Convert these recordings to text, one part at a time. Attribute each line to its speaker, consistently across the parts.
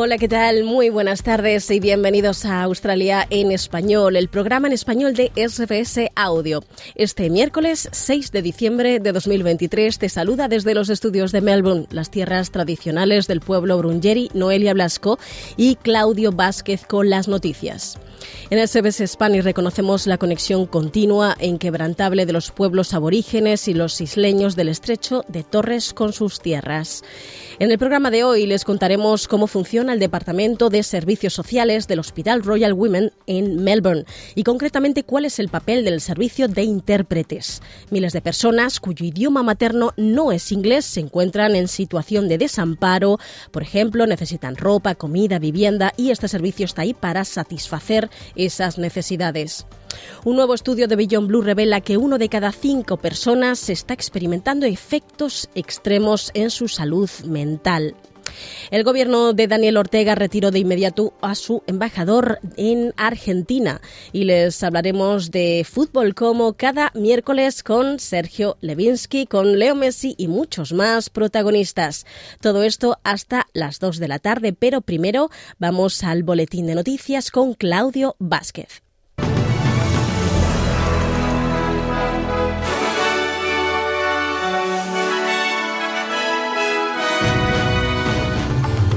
Speaker 1: Hola, ¿qué tal? Muy buenas tardes y bienvenidos a Australia en Español, el programa en español de SBS Audio. Este miércoles 6 de diciembre de 2023 te saluda desde los estudios de Melbourne, las tierras tradicionales del pueblo Brungeri, Noelia Blasco y Claudio Vázquez con las noticias. En SBS Spanish reconocemos la conexión continua e inquebrantable de los pueblos aborígenes y los isleños del estrecho de Torres con sus tierras. En el programa de hoy les contaremos cómo funciona el Departamento de Servicios Sociales del Hospital Royal Women en Melbourne y concretamente cuál es el papel del servicio de intérpretes. Miles de personas cuyo idioma materno no es inglés se encuentran en situación de desamparo, por ejemplo, necesitan ropa, comida, vivienda y este servicio está ahí para satisfacer esas necesidades. Un nuevo estudio de Beyond Blue revela que uno de cada cinco personas está experimentando efectos extremos en su salud mental. El gobierno de Daniel Ortega retiró de inmediato a su embajador en Argentina y les hablaremos de fútbol como cada miércoles con Sergio Levinsky, con Leo Messi y muchos más protagonistas. Todo esto hasta las 2 de la tarde, pero primero vamos al boletín de noticias con Claudio Vázquez.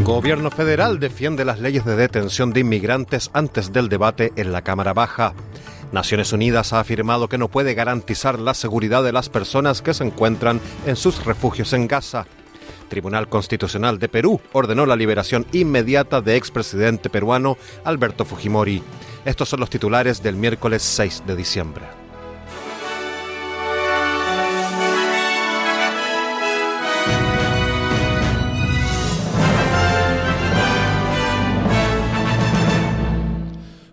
Speaker 2: Gobierno federal defiende las leyes de detención de inmigrantes antes del debate en la Cámara Baja. Naciones Unidas ha afirmado que no puede garantizar la seguridad de las personas que se encuentran en sus refugios en Gaza. Tribunal Constitucional de Perú ordenó la liberación inmediata de expresidente peruano Alberto Fujimori. Estos son los titulares del miércoles 6 de diciembre.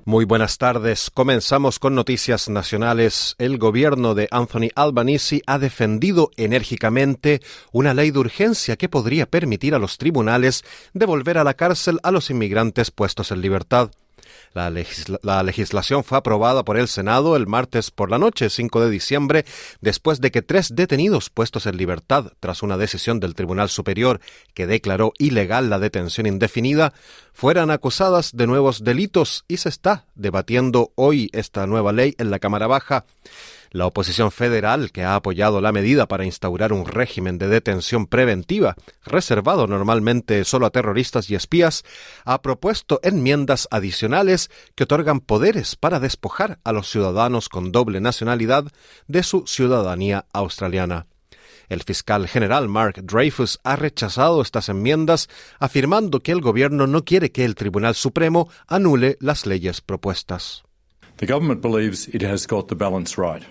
Speaker 2: Muy buenas tardes. Comenzamos con noticias nacionales. El gobierno de Anthony Albanese ha defendido enérgicamente una ley de urgencia que podría permitir a los tribunales devolver a la cárcel a los inmigrantes puestos en libertad. La, legisla la, legislación fue aprobada por el Senado el martes por la noche, 5 de diciembre, después de que tres detenidos puestos en libertad tras una decisión del Tribunal Superior que declaró ilegal la detención indefinida, fueran acusadas de nuevos delitos y se está debatiendo hoy esta nueva ley en la Cámara Baja. La oposición federal, que ha apoyado la medida para instaurar un régimen de detención preventiva, reservado normalmente solo a terroristas y espías, ha propuesto enmiendas adicionales que otorgan poderes para despojar a los ciudadanos con doble nacionalidad de su ciudadanía australiana. El fiscal general Mark Dreyfus ha rechazado estas enmiendas, afirmando que el gobierno no quiere que el Tribunal Supremo anule las leyes propuestas.
Speaker 3: The government believes it has got the balance right.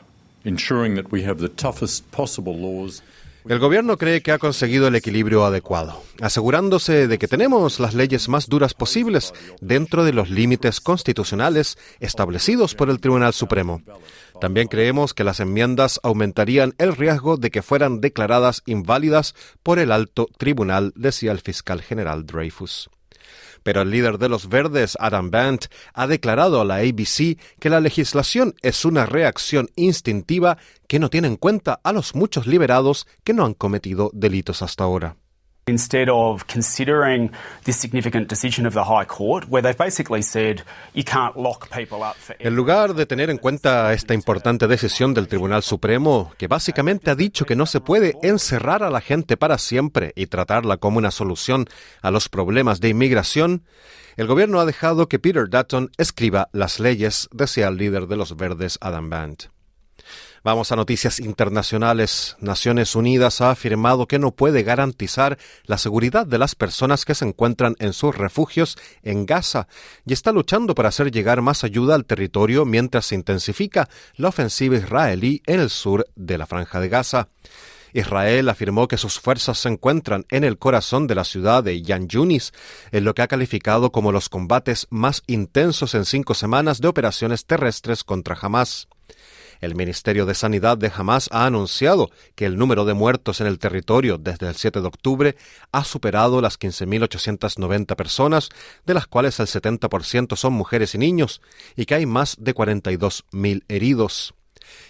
Speaker 3: Ensuring that we have the toughest possible laws.
Speaker 2: El gobierno cree que ha conseguido el equilibrio adecuado, asegurándose de que tenemos las leyes más duras posibles dentro de los límites constitucionales establecidos por el Tribunal Supremo. También creemos que las enmiendas aumentarían el riesgo de que fueran declaradas inválidas por el alto tribunal, decía el fiscal general Dreyfus. Pero el líder de los verdes, Adam Bant, ha declarado a la ABC que la legislación es una reacción instintiva que no tiene en cuenta a los muchos liberados que no han cometido delitos hasta ahora.
Speaker 4: Instead of considering significant decision of the High Court, where they've basically said you can't lock people up
Speaker 2: En lugar de tener en cuenta esta importante decisión del Tribunal Supremo, que básicamente ha dicho que no se puede encerrar a la gente para siempre y tratarla como una solución a los problemas de inmigración, el gobierno ha dejado que Peter Dutton escriba las leyes, decía el líder de los verdes Adam Band. Vamos a noticias internacionales. Naciones Unidas ha afirmado que no puede garantizar la seguridad de las personas que se encuentran en sus refugios en Gaza y está luchando para hacer llegar más ayuda al territorio mientras se intensifica la ofensiva israelí en el sur de la franja de Gaza. Israel afirmó que sus fuerzas se encuentran en el corazón de la ciudad de Yan Yunis, en lo que ha calificado como los combates más intensos en cinco semanas de operaciones terrestres contra Hamas. El Ministerio de Sanidad de Hamas ha anunciado que el número de muertos en el territorio desde el 7 de octubre ha superado las 15.890 personas, de las cuales el 70% son mujeres y niños, y que hay más de 42.000 heridos.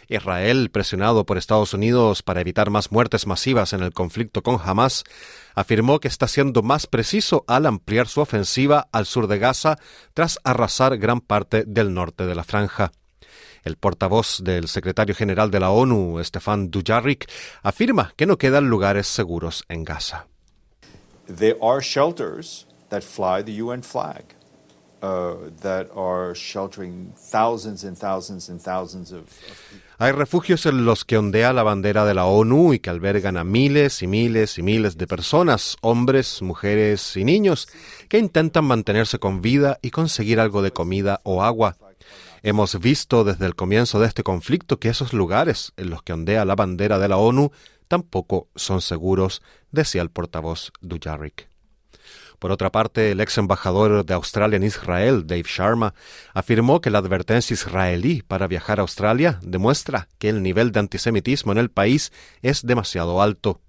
Speaker 2: Israel, presionado por Estados Unidos para evitar más muertes masivas en el conflicto con Hamas, afirmó que está siendo más preciso al ampliar su ofensiva al sur de Gaza tras arrasar gran parte del norte de la franja. El portavoz del secretario general de la ONU, Stefan Dujarric, afirma que no quedan lugares seguros en Gaza.
Speaker 5: There are shelters that fly the UN flag. Uh, that are sheltering thousands and thousands and thousands of,
Speaker 2: Hay refugios en los que ondea la bandera de la ONU y que albergan a miles y miles y miles de personas, hombres, mujeres y niños, que intentan mantenerse con vida y conseguir algo de comida o agua. Hemos visto desde el comienzo de este conflicto que esos lugares en los que ondea la bandera de la ONU tampoco son seguros, decía el portavoz Dujarric. Por otra parte, el ex embajador de Australia en Israel, Dave Sharma, afirmó que la advertencia israelí para viajar a Australia demuestra que el nivel de antisemitismo en el país es demasiado alto.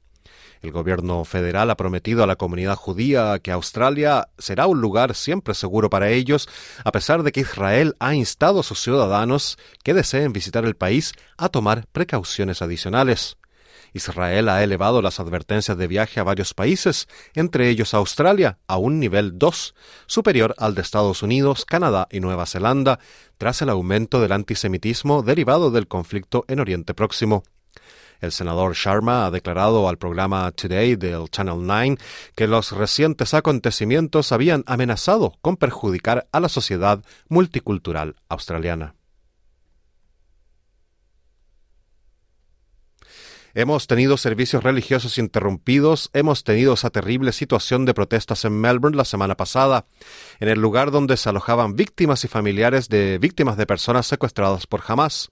Speaker 2: El gobierno federal ha prometido a la comunidad judía que Australia será un lugar siempre seguro para ellos, a pesar de que Israel ha instado a sus ciudadanos que deseen visitar el país a tomar precauciones adicionales. Israel ha elevado las advertencias de viaje a varios países, entre ellos Australia, a un nivel 2, superior al de Estados Unidos, Canadá y Nueva Zelanda, tras el aumento del antisemitismo derivado del conflicto en Oriente Próximo. El senador Sharma ha declarado al programa Today del Channel 9 que los recientes acontecimientos habían amenazado con perjudicar a la sociedad multicultural australiana. Hemos tenido servicios religiosos interrumpidos, hemos tenido esa terrible situación de protestas en Melbourne la semana pasada, en el lugar donde se alojaban víctimas y familiares de víctimas de personas secuestradas por Hamas.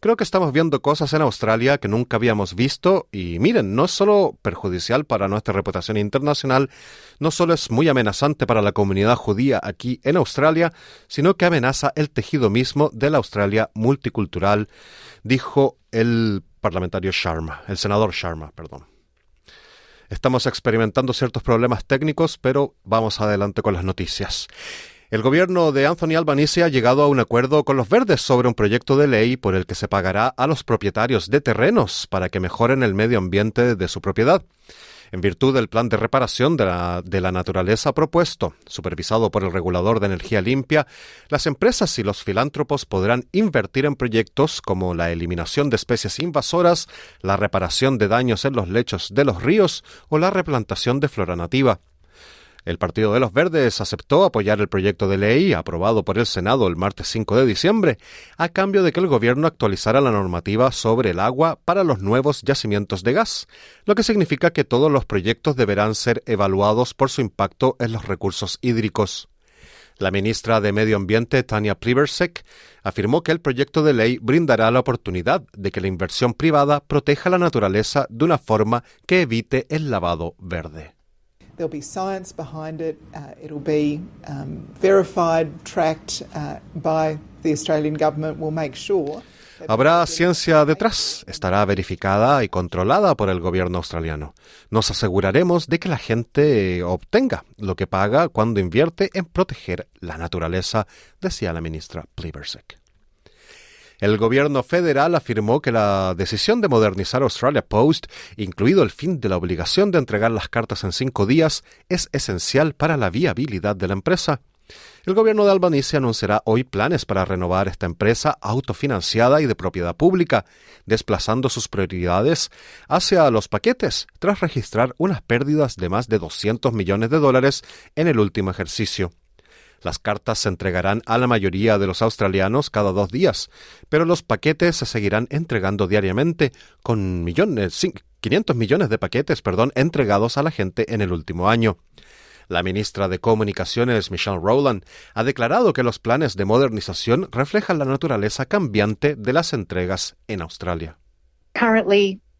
Speaker 2: Creo que estamos viendo cosas en Australia que nunca habíamos visto y miren, no es solo perjudicial para nuestra reputación internacional, no solo es muy amenazante para la comunidad judía aquí en Australia, sino que amenaza el tejido mismo de la Australia multicultural, dijo el parlamentario Sharma, el senador Sharma, perdón. Estamos experimentando ciertos problemas técnicos, pero vamos adelante con las noticias. El gobierno de Anthony Albanese ha llegado a un acuerdo con los verdes sobre un proyecto de ley por el que se pagará a los propietarios de terrenos para que mejoren el medio ambiente de su propiedad en virtud del plan de reparación de la, de la, naturaleza propuesto, supervisado por el regulador de energía limpia, las empresas y los filántropos podrán invertir en proyectos como la eliminación de especies invasoras, la reparación de daños en los lechos de los ríos o la replantación de flora nativa. El Partido de los Verdes aceptó apoyar el proyecto de ley aprobado por el Senado el martes 5 de diciembre, a cambio de que el gobierno actualizara la normativa sobre el agua para los nuevos yacimientos de gas, lo que significa que todos los proyectos deberán ser evaluados por su impacto en los recursos hídricos. La ministra de Medio Ambiente, Tania Plibersek, afirmó que el proyecto de ley brindará la oportunidad de que la inversión privada proteja la naturaleza de una forma que evite el lavado verde.
Speaker 6: There'll be science behind it. Uh, it'll be um, verified, tracked uh, by the Australian government. We'll make sure.
Speaker 2: Habrá ciencia detrás, estará verificada y controlada por el gobierno australiano. Nos aseguraremos de que la gente obtenga lo que paga cuando invierte en proteger la naturaleza, decía la ministra Plibersek. El gobierno federal afirmó que la decisión de modernizar Australia Post, incluido el fin de la obligación de entregar las cartas en cinco días, es esencial para la viabilidad de la empresa. El gobierno de Albanese anunciará hoy planes para renovar esta empresa autofinanciada y de propiedad pública, desplazando sus prioridades hacia los paquetes, tras registrar unas pérdidas de más de 200 millones de dólares en el último ejercicio. Las cartas se entregarán a la mayoría de los australianos cada dos días, pero los paquetes se seguirán entregando diariamente, con millones, 500 millones de paquetes, perdón, entregados a la gente en el último año. La ministra de Comunicaciones, Michelle Rowland, ha declarado que los planes de modernización reflejan la naturaleza cambiante de las entregas en Australia.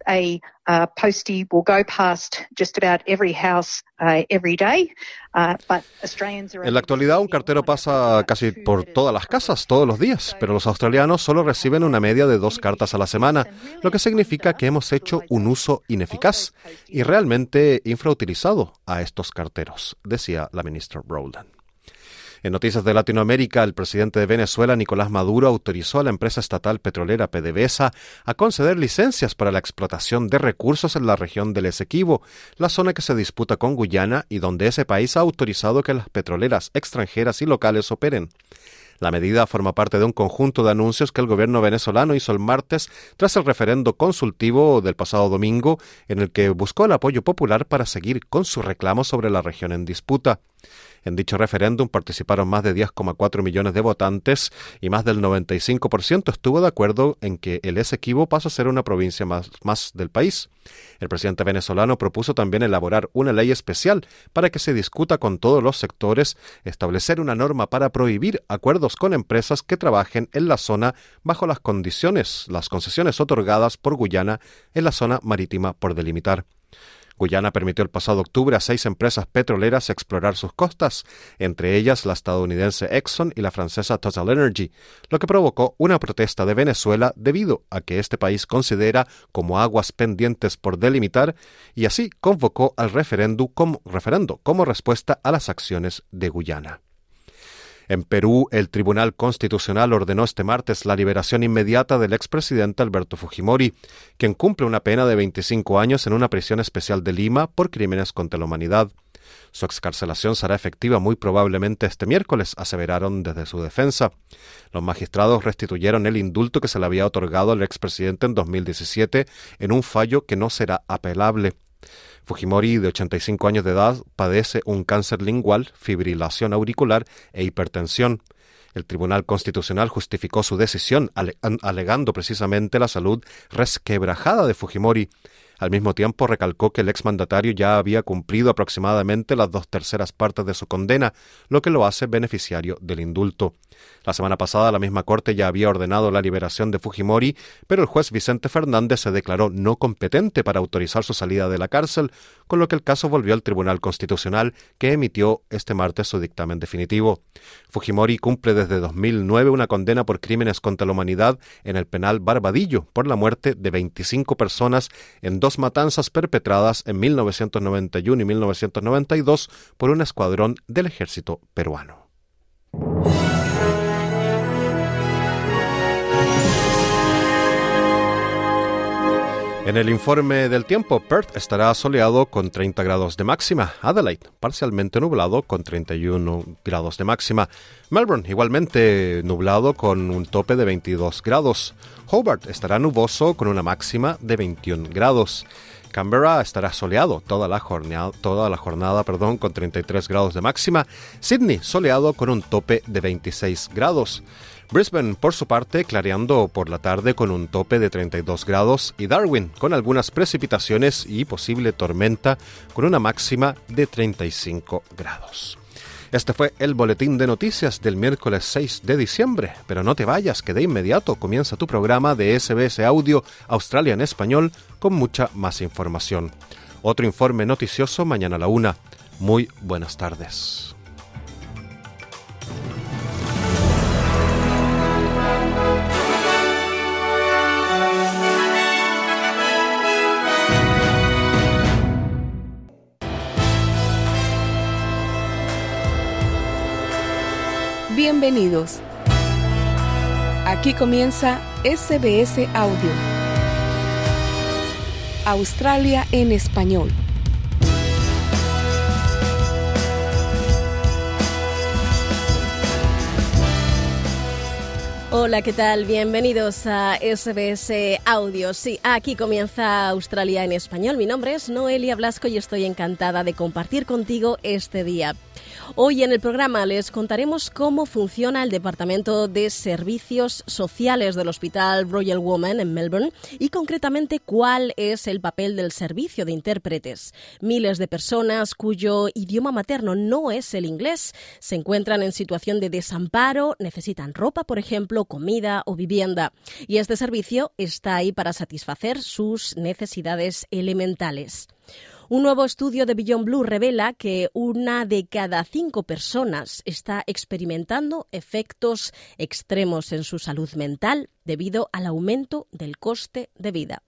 Speaker 7: A uh, postie will go past just about every house uh, every day. Uh, but Australians are
Speaker 2: En la actualidad, un cartero pasa casi por todas las casas todos los días, pero los australianos solo reciben una media de dos cartas a la semana, lo que significa que hemos hecho un uso ineficaz y realmente infrautilizado a estos carteros, decía la ministra Rowland. En noticias de Latinoamérica, el presidente de Venezuela, Nicolás Maduro, autorizó a la empresa estatal petrolera PDVSA a conceder licencias para la explotación de recursos en la región del Esequibo, la zona que se disputa con Guyana y donde ese país ha autorizado que las petroleras extranjeras y locales operen. La medida forma parte de un conjunto de anuncios que el gobierno venezolano hizo el martes tras el referendo consultivo del pasado domingo, en el que buscó el apoyo popular para seguir con su reclamo sobre la región en disputa. En dicho referéndum participaron más de 10,4 millones de votantes y más del 95% estuvo de acuerdo en que el Esequibo pase a ser una provincia más, más del país. El presidente venezolano propuso también elaborar una ley especial para que se discuta con todos los sectores, establecer una norma para prohibir acuerdos con empresas que trabajen en la zona bajo las condiciones, las concesiones otorgadas por Guyana en la zona marítima por delimitar. Guyana permitió el pasado octubre a seis empresas petroleras explorar sus costas, entre ellas la estadounidense Exxon y la francesa Total Energy, lo que provocó una protesta de Venezuela debido a que este país considera como aguas pendientes por delimitar y así convocó al referendo como, referendo como respuesta a las acciones de Guyana. En Perú, el Tribunal Constitucional ordenó este martes la liberación inmediata del expresidente Alberto Fujimori, quien cumple una pena de 25 años en una prisión especial de Lima por crímenes contra la humanidad. Su excarcelación será efectiva muy probablemente este miércoles, aseveraron desde su defensa. Los magistrados restituyeron el indulto que se le había otorgado al expresidente en 2017 en un fallo que no será apelable. Fujimori, de 85 años de edad, padece un cáncer lingual, fibrilación auricular e hipertensión. El Tribunal Constitucional justificó su decisión alegando precisamente la salud resquebrajada de Fujimori. Al mismo tiempo recalcó que el exmandatario ya había cumplido aproximadamente las dos terceras partes de su condena, lo que lo hace beneficiario del indulto. La semana pasada la misma Corte ya había ordenado la liberación de Fujimori, pero el juez Vicente Fernández se declaró no competente para autorizar su salida de la cárcel, con lo que el caso volvió al Tribunal Constitucional, que emitió este martes su dictamen definitivo. Fujimori cumple desde 2009 una condena por crímenes contra la humanidad en el penal Barbadillo por la muerte de 25 personas en dos matanzas perpetradas en 1991 y 1992 por un escuadrón del ejército peruano. En el informe del tiempo, Perth estará soleado con 30 grados de máxima, Adelaide parcialmente nublado con 31 grados de máxima, Melbourne igualmente nublado con un tope de 22 grados, Hobart estará nuboso con una máxima de 21 grados. Canberra estará soleado toda la jornada, toda la jornada perdón, con 33 grados de máxima. Sydney soleado con un tope de 26 grados. Brisbane, por su parte, clareando por la tarde con un tope de 32 grados y Darwin con algunas precipitaciones y posible tormenta con una máxima de 35 grados. Este fue el boletín de noticias del miércoles 6 de diciembre, pero no te vayas, que de inmediato comienza tu programa de SBS Audio Australia en español con mucha más información. Otro informe noticioso mañana a la una. Muy buenas tardes.
Speaker 8: Bienvenidos. Aquí comienza SBS Audio. Australia en español.
Speaker 1: Hola, ¿qué tal? Bienvenidos a SBS Audio. Sí, aquí comienza Australia en español. Mi nombre es Noelia Blasco y estoy encantada de compartir contigo este día. Hoy en el programa les contaremos cómo funciona el Departamento de Servicios Sociales del Hospital Royal Woman en Melbourne y concretamente cuál es el papel del servicio de intérpretes. Miles de personas cuyo idioma materno no es el inglés se encuentran en situación de desamparo, necesitan ropa, por ejemplo, comida o vivienda. Y este servicio está ahí para satisfacer sus necesidades elementales. Un nuevo estudio de Beyond Blue revela que una de cada cinco personas está experimentando efectos extremos en su salud mental debido al aumento del coste de vida.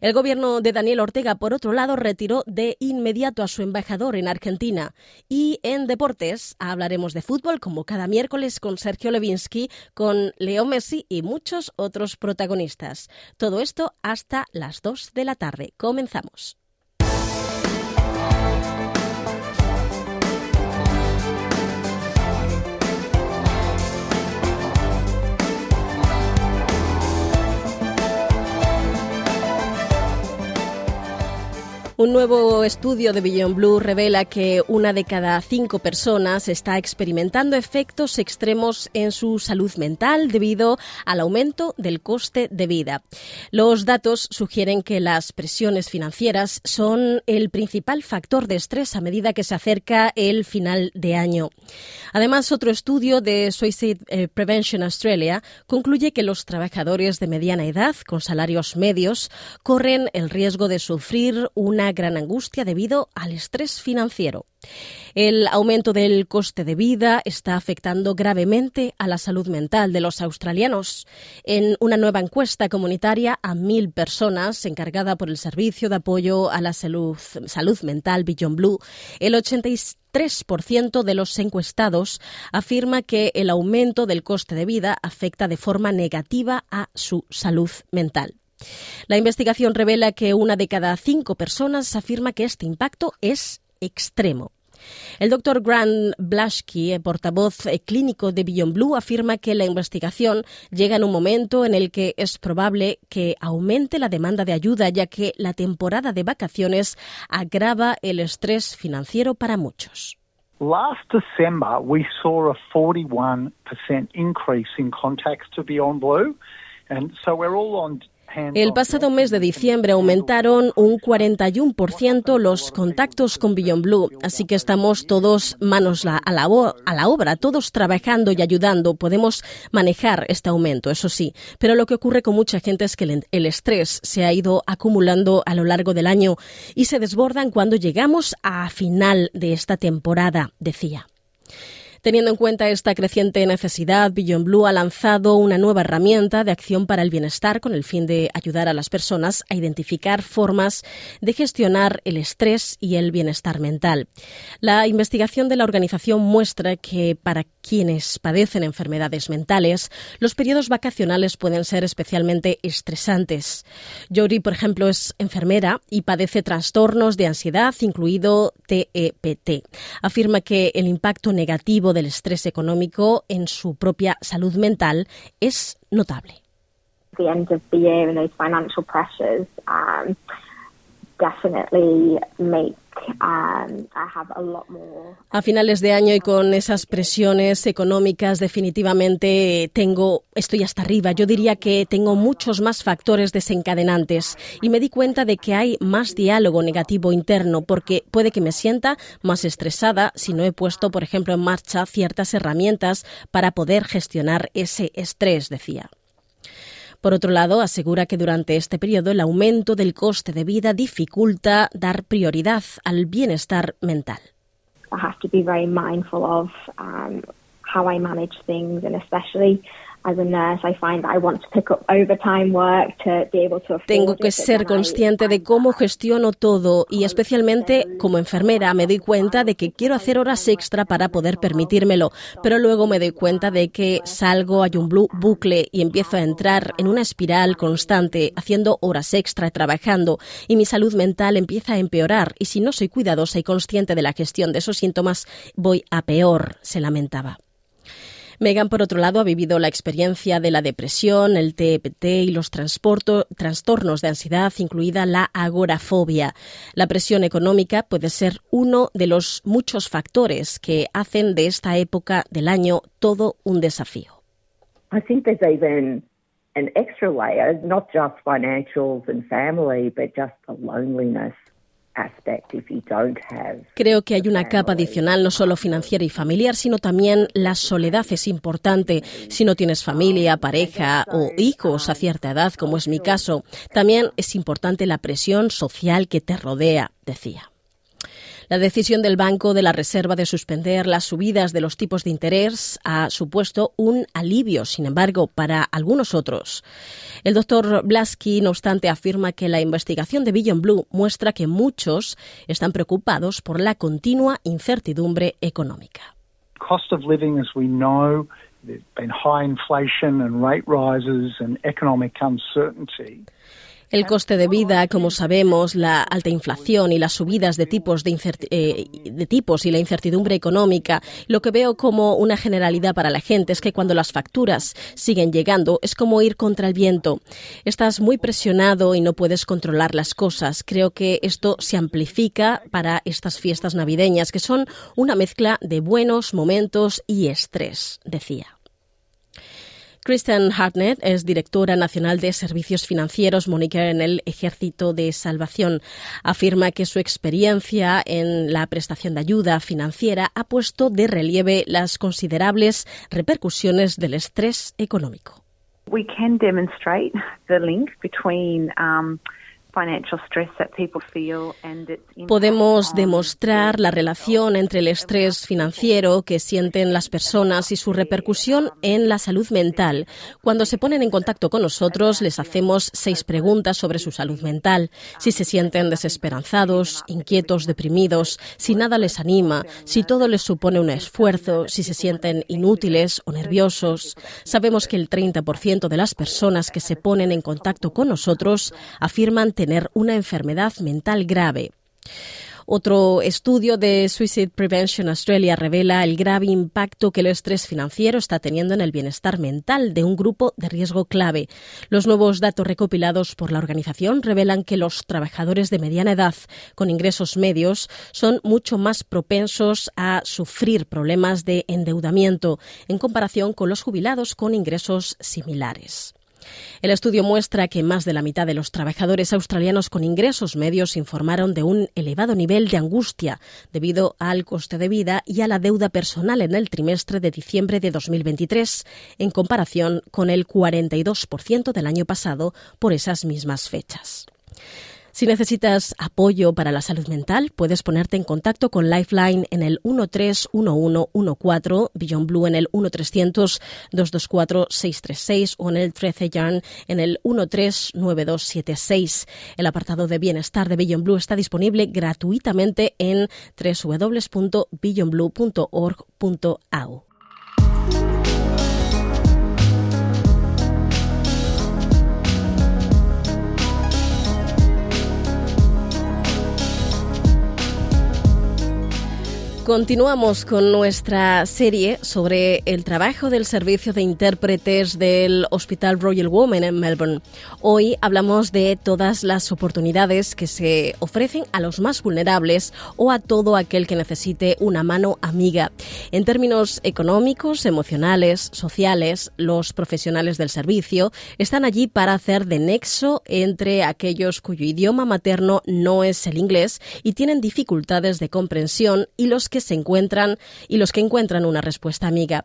Speaker 1: El gobierno de Daniel Ortega, por otro lado, retiró de inmediato a su embajador en Argentina. Y en deportes hablaremos de fútbol como cada miércoles con Sergio Levinsky, con Leo Messi y muchos otros protagonistas. Todo esto hasta las 2 de la tarde. Comenzamos. Un nuevo estudio de Beyond Blue revela que una de cada cinco personas está experimentando efectos extremos en su salud mental debido al aumento del coste de vida. Los datos sugieren que las presiones financieras son el principal factor de estrés a medida que se acerca el final de año. Además, otro estudio de Suicide eh, Prevention Australia concluye que los trabajadores de mediana edad con salarios medios corren el riesgo de sufrir una gran angustia debido al estrés financiero. El aumento del coste de vida está afectando gravemente a la salud mental de los australianos. En una nueva encuesta comunitaria a mil personas encargada por el Servicio de Apoyo a la Salud, Mental Beyond Blue, el 83% de los encuestados afirma que el aumento del coste de vida afecta de forma negativa a su salud mental. La investigación revela que una de cada cinco personas afirma que este impacto es extremo. El doctor Grant Blaschke, portavoz eh, clínico de Beyond Blue, afirma que la investigación llega en un momento en el que es probable que aumente la demanda de ayuda, ya que la temporada de vacaciones agrava el estrés financiero para muchos.
Speaker 9: Last December, we saw a 41% increase in contacts to Beyond Blue. And so we're all on
Speaker 1: el pasado mes de diciembre aumentaron un 41% los contactos con Beyond Blue, así que estamos todos manos a la, a la obra, todos trabajando y ayudando. Podemos manejar este aumento, eso sí, pero lo que ocurre con mucha gente es que el estrés se ha ido acumulando a lo largo del año y se desbordan cuando llegamos a final de esta temporada, decía. Teniendo en cuenta esta creciente necesidad, Beyond Blue ha lanzado una nueva herramienta de acción para el bienestar con el fin de ayudar a las personas a identificar formas de gestionar el estrés y el bienestar mental. La investigación de la organización muestra que para quienes padecen enfermedades mentales, los periodos vacacionales pueden ser especialmente estresantes. Jody, por ejemplo, es enfermera y padece trastornos de ansiedad, incluido TEPT. Afirma que el impacto negativo del estrés económico en su propia salud mental es notable.
Speaker 10: Definitely make
Speaker 1: a finales de año y con esas presiones económicas, definitivamente tengo, estoy hasta arriba. Yo diría que tengo muchos más factores desencadenantes y me di cuenta de que hay más diálogo negativo interno porque puede que me sienta más estresada si no he puesto, por ejemplo, en marcha ciertas herramientas para poder gestionar ese estrés, decía. Por otro lado, asegura que durante este periodo el aumento del coste de vida dificulta dar prioridad al bienestar mental.
Speaker 10: I have to be very mindful of um, how I manage things and especially
Speaker 1: tengo que ser consciente de cómo gestiono todo y especialmente como enfermera me doy cuenta de que quiero hacer horas extra para poder permitírmelo, pero luego me doy cuenta de que salgo, hay un bucle y empiezo a entrar en una espiral constante haciendo horas extra trabajando y mi salud mental empieza a empeorar y si no soy cuidadosa y consciente de la gestión de esos síntomas voy a peor, se lamentaba. Megan, por otro lado, ha vivido la experiencia de la depresión, el TPT y los trastornos de ansiedad, incluida la agorafobia. La presión económica puede ser uno de los muchos factores que hacen de esta época del año todo un desafío.
Speaker 11: I think there's even an extra layer, not just financials and family, but just the loneliness
Speaker 1: Creo que hay una capa adicional no solo financiera y familiar, sino también la soledad es importante. Si no tienes familia, pareja o hijos a cierta edad, como es mi caso, también es importante la presión social que te rodea, decía. La decisión del Banco de la Reserva de suspender las subidas de los tipos de interés ha supuesto un alivio, sin embargo, para algunos otros. El doctor Blasky, no obstante, afirma que la investigación de Beyond Blue muestra que muchos están preocupados por la continua incertidumbre económica.
Speaker 9: Cost of living, as we know, there's been high inflation and rate rises and economic uncertainty.
Speaker 1: El coste de vida, como sabemos, la alta inflación y las subidas de tipos, eh, de, tipos y la incertidumbre económica, lo que veo como una generalidad para la gente es que cuando las facturas siguen llegando es como ir contra el viento. Estás muy presionado y no puedes controlar las cosas. Creo que esto se amplifica para estas fiestas navideñas, que son una mezcla de buenos momentos y estrés, decía. Kristen Hartnett es directora nacional de servicios financieros Moniker en el Ejército de Salvación. Afirma que su experiencia en la prestación de ayuda financiera ha puesto de relieve las considerables repercusiones del estrés económico.
Speaker 12: We can demonstrate the link between um,
Speaker 1: Podemos demostrar la relación entre el estrés financiero que sienten las personas y su repercusión en la salud mental. Cuando se ponen en contacto con nosotros, les hacemos seis preguntas sobre su salud mental. Si se sienten desesperanzados, inquietos, deprimidos, si nada les anima, si todo les supone un esfuerzo, si se sienten inútiles o nerviosos. Sabemos que el 30% de las personas que se ponen en contacto con nosotros afirman tener tener una enfermedad mental grave. Otro estudio de Suicide Prevention Australia revela el grave impacto que el estrés financiero está teniendo en el bienestar mental de un grupo de riesgo clave. Los nuevos datos recopilados por la organización revelan que los trabajadores de mediana edad con ingresos medios son mucho más propensos a sufrir problemas de endeudamiento en comparación con los jubilados con ingresos similares. El estudio muestra que más de la mitad de los trabajadores australianos con ingresos medios informaron de un elevado nivel de angustia debido al coste de vida y a la deuda personal en el trimestre de diciembre de 2023, en comparación con el 42% del año pasado por esas mismas fechas. Si necesitas apoyo para la salud mental, puedes ponerte en contacto con Lifeline en el 131114, Beyond Blue en el 1300 224 636 o en el 13 Yarn en el 139276. El apartado de bienestar de Beyond Blue está disponible gratuitamente en www.beyondblue.org.au. Continuamos con nuestra serie sobre el trabajo del servicio de intérpretes del Hospital Royal Women en Melbourne. Hoy hablamos de todas las oportunidades que se ofrecen a los más vulnerables o a todo aquel que necesite una mano amiga. En términos económicos, emocionales, sociales, los profesionales del servicio están allí para hacer de nexo entre aquellos cuyo idioma materno no es el inglés y tienen dificultades de comprensión y los que se encuentran y los que encuentran una respuesta amiga.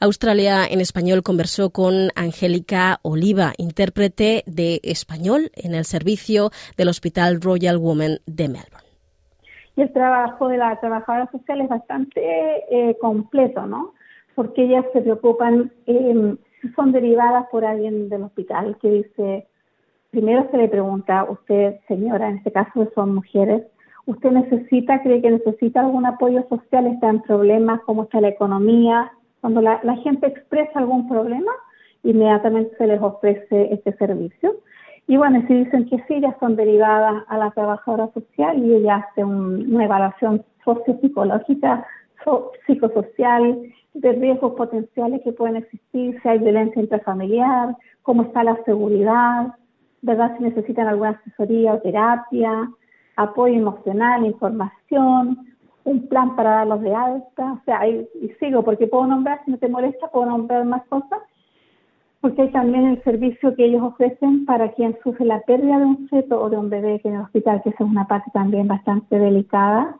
Speaker 1: Australia en español conversó con Angélica Oliva, intérprete de español en el servicio del Hospital Royal Women de Melbourne.
Speaker 13: Y el trabajo de la trabajadora social es bastante eh, completo, ¿no? Porque ellas se preocupan, eh, son derivadas por alguien del hospital que dice, primero se le pregunta, usted, señora, en este caso son mujeres, usted necesita, cree que necesita algún apoyo social, está en problemas, cómo está la economía. Cuando la, gente expresa algún problema, inmediatamente se les ofrece este servicio. Y bueno, si dicen que sí, ya son derivadas a la trabajadora social y ella hace una evaluación sociopsicológica psicosocial, de riesgos potenciales que pueden existir, si hay violencia intrafamiliar, cómo está la seguridad, ¿verdad? Si necesitan alguna asesoría o terapia, apoyo emocional, información, un plan para darlos de alta, o sea, y, y sigo porque puedo nombrar, si no te molesta, puedo nombrar más cosas, porque hay también el servicio que ellos ofrecen para quien sufre la pérdida de un feto o de un bebé que en el hospital, que esa es una parte también bastante delicada.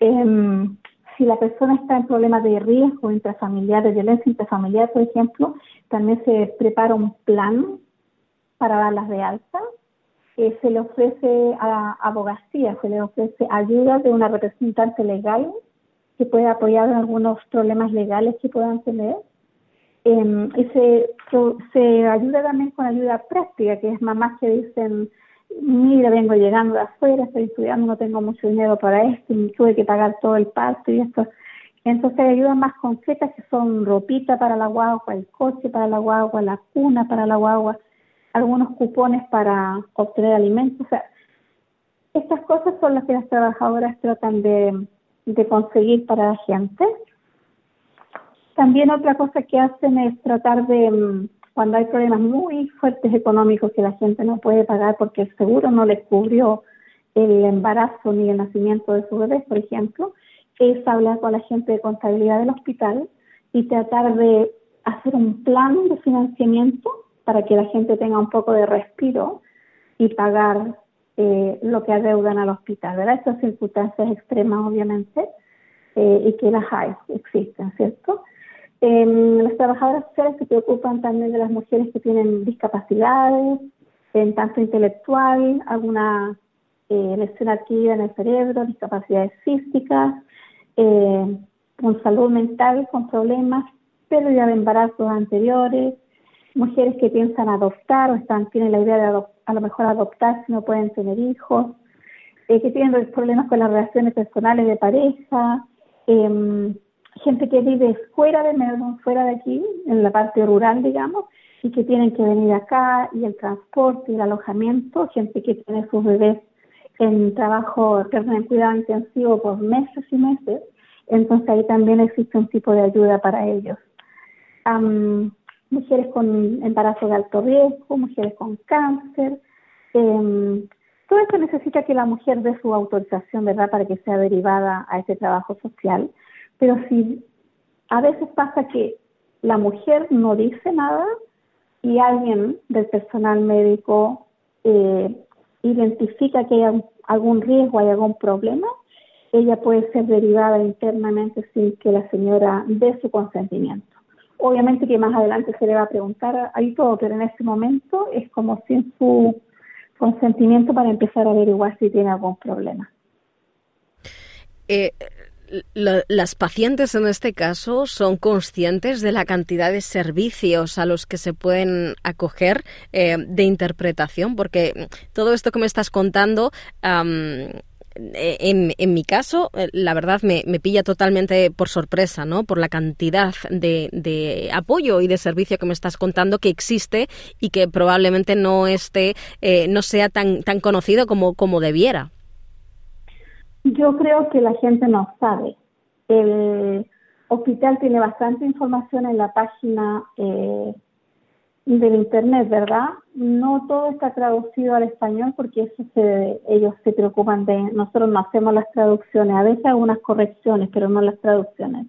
Speaker 13: Em, si la persona está en problemas de riesgo intrafamiliar, de violencia intrafamiliar, por ejemplo, también se prepara un plan para darlas de alta. Eh, se le ofrece a abogacía, se le ofrece ayuda de una representante legal que puede apoyar en algunos problemas legales que puedan tener. Eh, y se, se ayuda también con ayuda práctica, que es mamás que dicen, mira, vengo llegando de afuera, estoy estudiando, no tengo mucho dinero para esto, tuve que pagar todo el parto y esto. Entonces hay ayudas más concretas que son ropita para la guagua, el coche para la guagua, la cuna para la guagua, algunos cupones para obtener alimentos. O sea, estas cosas son las que las trabajadoras tratan de, de conseguir para la gente. También otra cosa que hacen es tratar de mm, cuando hay problemas muy fuertes económicos que la gente no puede pagar porque el seguro no les cubrió el embarazo ni el nacimiento de su bebé, por ejemplo, es hablar con la gente de contabilidad del hospital y tratar de hacer un plan de financiamiento para que la gente tenga un poco de respiro y pagar eh, lo que adeudan al hospital, ¿verdad? Estas circunstancias extremas, obviamente, eh, y que las hay, existen, ¿cierto? Eh, las trabajadoras sociales se preocupan también de las mujeres que tienen discapacidades, en tanto intelectual, alguna eh, lesión adquirida en el cerebro, discapacidades físicas, con salud mental, con problemas, pérdida de embarazos anteriores, mujeres que piensan adoptar o están tienen la idea de a lo mejor adoptar si no pueden tener hijos, eh, que tienen problemas con las relaciones personales de pareja, eh, gente que vive fuera de Melbourne, fuera de aquí, en la parte rural, digamos, y que tienen que venir acá, y el transporte, y el alojamiento, gente que tiene sus bebés en trabajo, en cuidado intensivo por meses y meses, entonces ahí también existe un tipo de ayuda para ellos. Mujeres con embarazo de alto riesgo, mujeres con cáncer, eh, todo esto necesita que la mujer dé su autorización, ¿verdad?, para que sea derivada a ese trabajo social. Pero si a veces pasa que la mujer no dice nada y alguien del personal médico eh, identifica que hay algún riesgo, hay algún problema, ella puede ser derivada internamente sin que la señora dé su consentimiento. Obviamente que más adelante se le va a preguntar ahí todo, pero en este momento es como sin su consentimiento para empezar a averiguar si tiene algún problema.
Speaker 1: Eh, las pacientes en este caso son conscientes de la cantidad de servicios a los que se pueden acoger eh, de interpretación, porque todo esto que me estás contando, e, en, mi caso, eh, la verdad me, pilla totalmente por sorpresa, ¿no? Por la cantidad de, apoyo y de servicio que me estás contando que existe y que probablemente no esté, eh, no sea tan, tan conocido como, como debiera.
Speaker 13: Yo creo que la gente no sabe. El hospital tiene bastante información en la página eh, del internet, ¿verdad? No todo está traducido al español porque eso se, ellos se preocupan de. Nosotros no hacemos las traducciones, a veces algunas correcciones, pero no las traducciones.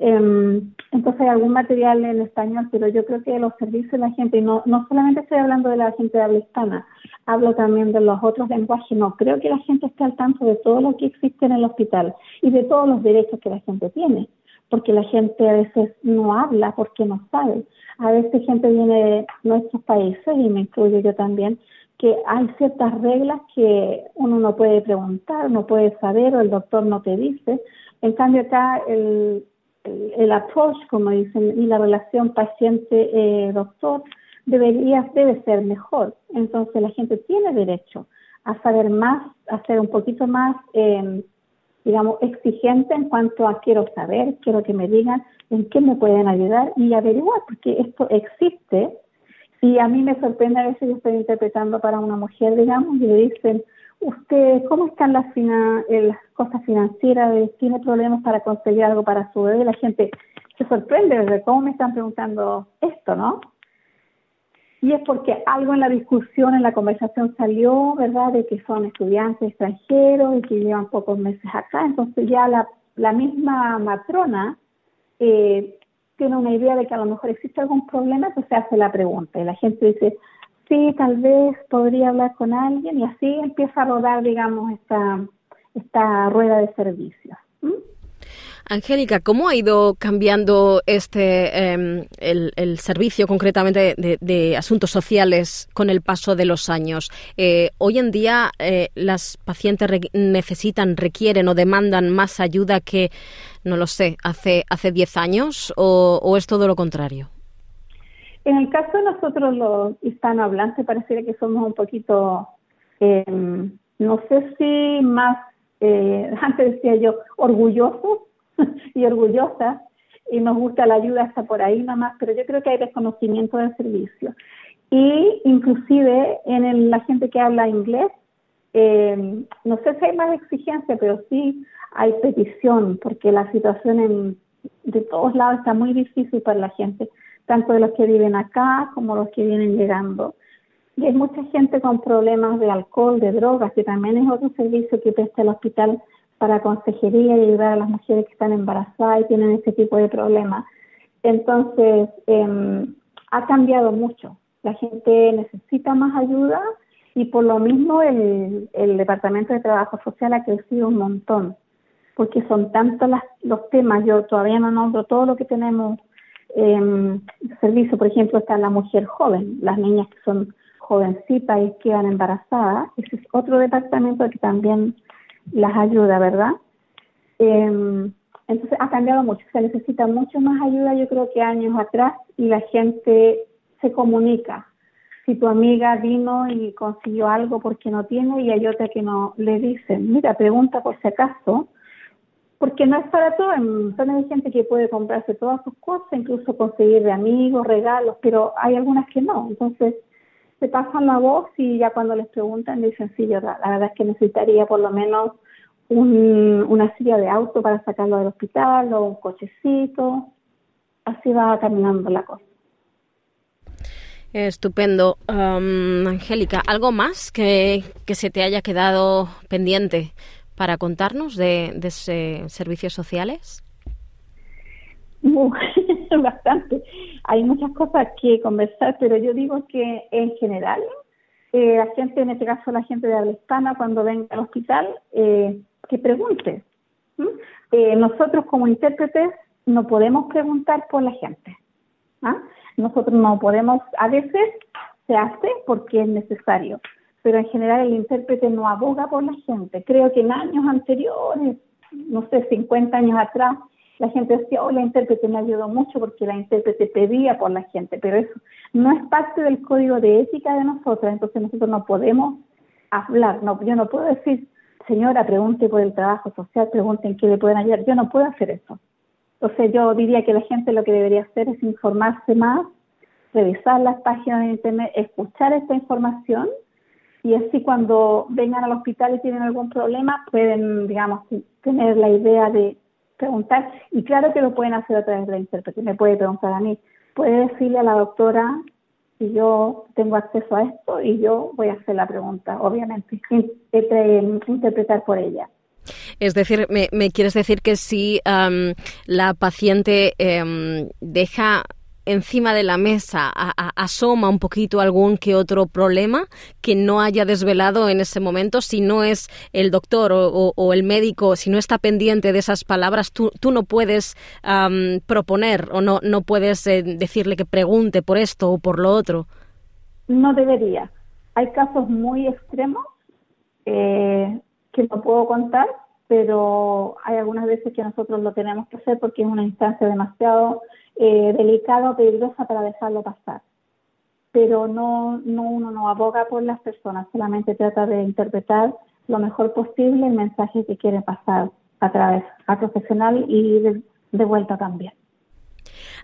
Speaker 13: Em, entonces hay algún material en español, pero yo creo que los servicios de la gente, y no, no solamente estoy hablando de la gente de habla hispana, hablo también de los otros lenguajes, no creo que la gente esté al tanto de todo lo que existe en el hospital y de todos los derechos que la gente tiene, porque la gente a veces no habla porque no sabe. A veces gente viene de nuestros países, y me incluyo yo también, que hay ciertas reglas que uno no puede preguntar, no puede saber o el doctor no te dice. En cambio acá el, el, approach, como dicen, y la relación paciente-doctor debería, debe ser mejor. Entonces la gente tiene derecho a saber más, a ser un poquito más, em, digamos, exigente en cuanto a quiero saber, quiero que me digan en qué me pueden ayudar y averiguar, porque esto existe. Y a mí me sorprende a veces yo estoy interpretando para una mujer, digamos, y le dicen, usted, ¿cómo están las, las cosas financieras? ¿Tiene problemas para conseguir algo para su bebé? La gente se sorprende de cómo me están preguntando esto, ¿no? Y es porque algo en la discusión, en la conversación salió, ¿verdad?, de que son estudiantes extranjeros y que llevan pocos meses acá. Entonces ya la, la misma matrona eh, tiene una idea de que a lo mejor existe algún problema, entonces se hace la pregunta. Y la gente dice, sí, tal vez podría hablar con alguien y así empieza a rodar, digamos, esta, esta rueda de servicios.
Speaker 14: Angélica, ¿cómo ha ido cambiando este em, el, servicio concretamente de, asuntos sociales con el paso de los años? Eh, hoy en día eh, las pacientes necesitan, requieren o demandan más ayuda que, no lo sé, hace hace 10 años o, es todo lo contrario.
Speaker 13: En el caso de nosotros los hispanohablantes pareciera que somos un poquito, em, no sé si más, eh, antes decía yo, orgullosos y orgullosa y nos gusta la ayuda hasta por ahí nomás, pero yo creo que hay desconocimiento del servicio. Y inclusive en la gente que habla inglés, eh, no sé si hay más exigencia, pero sí hay petición, porque la situación en, de todos lados está muy difícil para la gente, tanto de los que viven acá como los que vienen llegando. Y hay mucha gente con problemas de alcohol, de drogas, que también es otro servicio que presta el hospital para consejería y ayudar a las mujeres que están embarazadas y tienen ese tipo de problemas. Entonces, em, ha cambiado mucho. La gente necesita más ayuda y por lo mismo el, el Departamento de Trabajo Social ha crecido un montón, porque son tantos los temas, yo todavía no nombro todo lo que tenemos eh, servicio, por ejemplo, está la mujer joven, las niñas que son jovencitas y quedan embarazadas, ese es otro departamento que también las ayuda, ¿verdad? Em, entonces ha cambiado mucho, se necesita mucho más ayuda yo creo que años atrás y la gente se comunica. Si tu amiga vino y consiguió algo porque no tiene y hay otra que no le dicen, mira, pregunta por si acaso, porque no es para todo, hay gente que puede comprarse todas sus cosas, incluso conseguir de amigos, regalos, pero hay algunas que no. Entonces, se pasan la voz y ya cuando les preguntan dicen, sí, yo la, verdad es que necesitaría por lo menos una silla de auto para sacarlo del hospital o un cochecito. Así va caminando la cosa.
Speaker 14: Estupendo. Angélica, ¿algo más que, que, se te haya quedado pendiente para contarnos de, de servicios sociales?
Speaker 13: bastante. Hay muchas cosas que conversar, pero yo digo que en general, eh, la gente, en este caso la gente de habla cuando venga al hospital, eh, que pregunte. Eh, nosotros como intérpretes no podemos preguntar por la gente. ¿ah? Nosotros no podemos, a veces se hace porque es necesario, pero en general el intérprete no aboga por la gente. Creo que en años anteriores, no sé, 50 años atrás, la gente decía, oh, la intérprete me ayudó mucho porque la intérprete pedía por la gente, pero eso no es parte del código de ética de nosotros, entonces nosotros no podemos hablar, no, yo no puedo decir, señora, pregunte por el trabajo social, pregunten qué le pueden ayudar, yo no puedo hacer eso. Entonces yo diría que la gente lo que debería hacer es informarse más, revisar las páginas de internet, escuchar esta información y así cuando vengan al hospital y tienen algún problema pueden, digamos, tener la idea de preguntar, y claro que lo pueden hacer a través intérprete, me puede preguntar a mí, puede decirle a la doctora si yo tengo acceso a esto y yo voy a hacer la pregunta, obviamente, interpretar por ella.
Speaker 14: Es decir, me, quieres decir que si la paciente em, deja encima de la mesa asoma un poquito algún que otro problema que no haya desvelado en ese momento, si no es el doctor o, el médico, si no está pendiente de esas palabras, tú, no puedes proponer o no, no puedes eh, decirle que pregunte por esto o por lo otro.
Speaker 13: No debería. Hay casos muy extremos eh, que no puedo contar, pero hay algunas veces que nosotros lo tenemos que hacer porque es una instancia demasiado eh, delicada o peligrosa para dejarlo pasar. Pero no, no uno no aboga por las personas, solamente trata de interpretar lo mejor posible el mensaje que quiere pasar a través a profesional y de, vuelta también.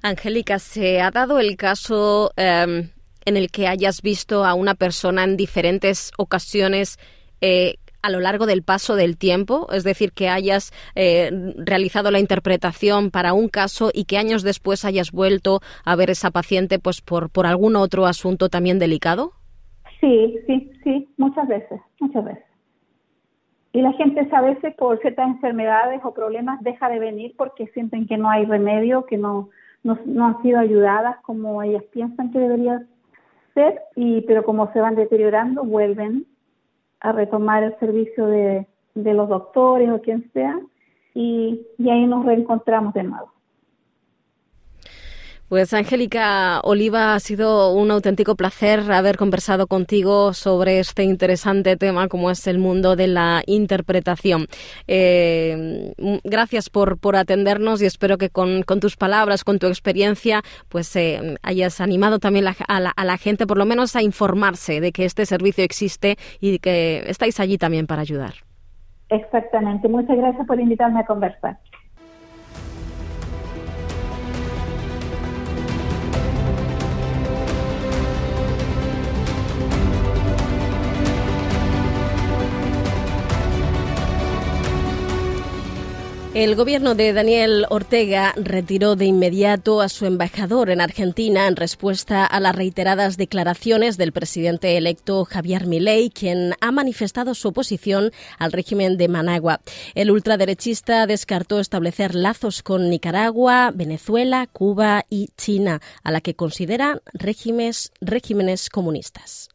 Speaker 14: Angélica, ¿se ha dado el caso em, en el que hayas visto a una persona en diferentes ocasiones eh,
Speaker 1: a lo largo del paso del tiempo, es decir, que hayas eh, realizado la interpretación para un caso y que años después hayas vuelto a ver esa paciente pues por, por algún otro asunto también delicado?
Speaker 13: Sí, sí, sí, muchas veces, muchas veces. Y la gente a veces por ciertas enfermedades o problemas deja de venir porque sienten que no hay remedio, que no, no, no han sido ayudadas como ellas piensan que debería ser, y, pero como se van deteriorando, vuelven a retomar el servicio de, de los doctores o quien sea, y, y ahí nos reencontramos de nuevo.
Speaker 1: Pues Angélica Oliva, ha sido un auténtico placer haber conversado contigo sobre este interesante tema como es el mundo de la interpretación. Eh, gracias por, por atendernos y espero que con, tus palabras, con tu experiencia, pues eh, hayas animado también a, la, a la gente por lo menos a informarse de que este servicio existe y que estáis allí también para ayudar.
Speaker 13: Exactamente. Muchas gracias por invitarme a conversar.
Speaker 1: El gobierno de Daniel Ortega retiró de inmediato a su embajador en Argentina en respuesta a las reiteradas declaraciones del presidente electo Javier Milei, quien ha manifestado su oposición al régimen de Managua. El ultraderechista descartó establecer lazos con Nicaragua, Venezuela, Cuba y China, a la que considera regímenes, regímenes comunistas.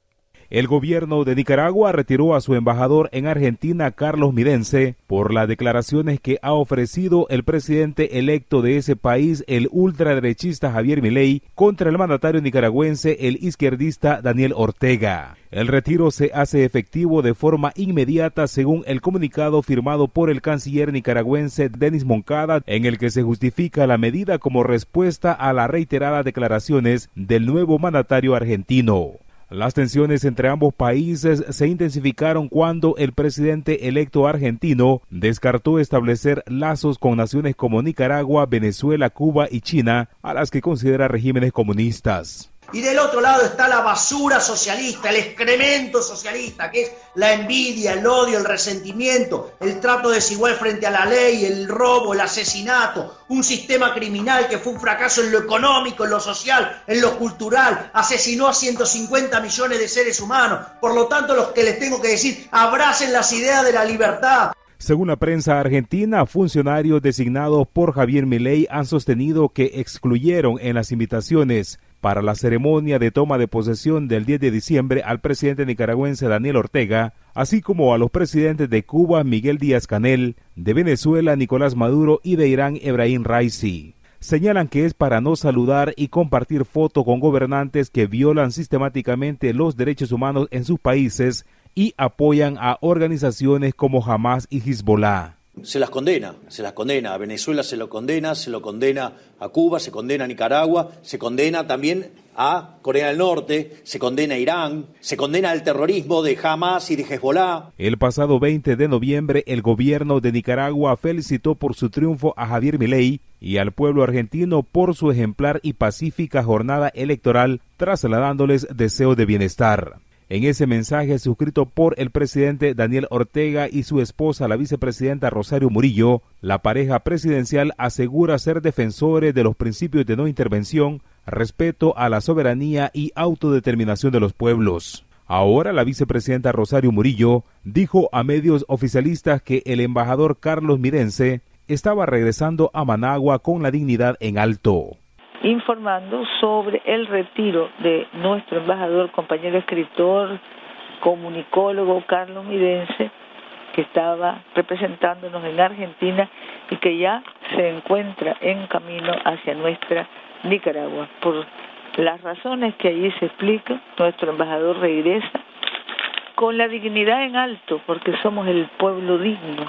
Speaker 15: El gobierno de Nicaragua retiró a su embajador en Argentina, Carlos Midense, por las declaraciones que ha ofrecido el presidente electo de ese país, el ultraderechista Javier Milei, contra el mandatario nicaragüense, el izquierdista Daniel Ortega. El retiro se hace efectivo de forma inmediata según el comunicado firmado por el canciller nicaragüense Denis Moncada, en el que se justifica la medida como respuesta a las reiteradas declaraciones del nuevo mandatario argentino. Las tensiones entre ambos países se intensificaron cuando el presidente electo argentino descartó establecer lazos con naciones como Nicaragua, Venezuela, Cuba y China, a las que considera regímenes comunistas.
Speaker 16: Y del otro lado está la basura socialista, el excremento socialista, que es la envidia, el odio, el resentimiento, el trato desigual frente a la ley, el robo, el asesinato, un sistema criminal que fue un fracaso en lo económico, en lo social, en lo cultural, asesinó a 150 millones de seres humanos. Por lo tanto, los que les tengo que decir, abracen las ideas de la libertad,
Speaker 15: según la prensa argentina, funcionarios designados por Javier Milei han sostenido que excluyeron en las invitaciones para la ceremonia de toma de posesión del 10 de diciembre al presidente nicaragüense Daniel Ortega, así como a los presidentes de Cuba Miguel Díaz Canel, de Venezuela Nicolás Maduro y de Irán Ebrahim Raisi. Señalan que es para no saludar y compartir fotos con gobernantes que violan sistemáticamente los derechos humanos en sus países y apoyan a organizaciones como Hamas y Hezbollah
Speaker 16: se las condena, se las condena. A Venezuela se lo condena, se lo condena a Cuba, se condena a Nicaragua, se condena también a Corea del Norte, se condena a Irán, se condena al terrorismo de Hamas y de Hezbollah.
Speaker 15: El pasado 20 de noviembre, el gobierno de Nicaragua felicitó por su triunfo a Javier Milei y al pueblo argentino por su ejemplar y pacífica jornada electoral, trasladándoles deseo de bienestar. En ese mensaje suscrito por el presidente Daniel Ortega y su esposa, la vicepresidenta Rosario Murillo, la pareja presidencial asegura ser defensores de los principios de no intervención, respeto a la soberanía y autodeterminación de los pueblos. Ahora la vicepresidenta Rosario Murillo dijo a medios oficialistas que el embajador Carlos Mirense estaba regresando a Managua con la dignidad en alto
Speaker 17: informando sobre el retiro de nuestro embajador, compañero escritor, comunicólogo Carlos Midense, que estaba representándonos en Argentina y que ya se encuentra en camino hacia nuestra Nicaragua. Por las razones que allí se explican, nuestro embajador regresa con la dignidad en alto, porque somos el pueblo digno